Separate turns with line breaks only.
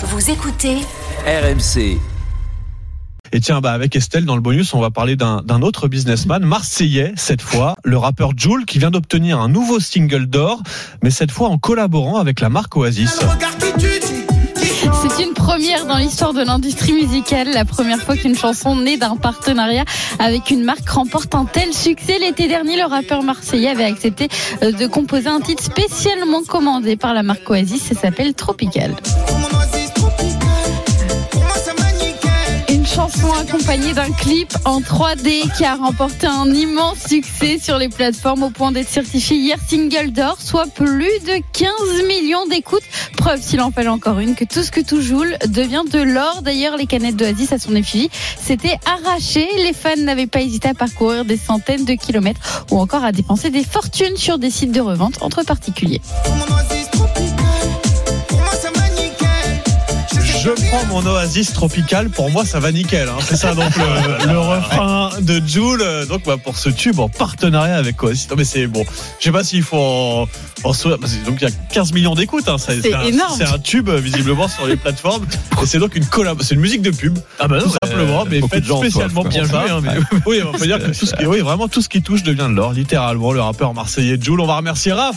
Vous écoutez
RMC.
Et tiens, bah avec Estelle, dans le bonus, on va parler d'un d'un autre businessman, marseillais cette fois, le rappeur Joule, qui vient d'obtenir un nouveau single d'or, mais cette fois en collaborant avec la marque Oasis.
C'est une première dans l'histoire de l'industrie musicale, la première fois qu'une chanson née d'un partenariat avec une marque remporte un tel succès. L'été dernier, le rappeur marseillais avait accepté euh, de composer un titre spécialement commandé par la marque Oasis, ça s'appelle Tropical. Chanson accompagnée d'un clip en 3D qui a remporté un immense succès sur les plateformes au point d'être certifié hier single d'or, soit plus de 15 millions d'écoutes. Preuve, s'il en fallait encore une, que tout ce que tout joule devient de l'or. D'ailleurs, les canettes d'Oasis à son effigie s'étaient arrachées. Les fans n'avaient pas hésité à parcourir des centaines de kilomètres ou encore à dépenser des fortunes sur des sites de revente entre particuliers.
Je prends mon Oasis tropical, pour moi ça va nickel. hein. C'est ça donc le, le refrain de Joule. Donc bah, pour ce tube en partenariat avec Oasis. Non mais c'est bon. Je sais pas s'il faut en, en soi- parce que Donc il y a 15 millions d'écoutes. Hein. Ça-
C'est énorme.
C'est un tube euh, visiblement sur les plateformes. Et c'est donc une collab. C'est une musique de pub.
Ah bah non,
tout simplement, mais
beaucoup
faite spécialement.
Bien joué, hein, mais-
Oui, on peut dire que tout ce qui, oui, vraiment tout ce qui touche devient de l'or. Littéralement, le rappeur marseillais Joule. On va remercier Raph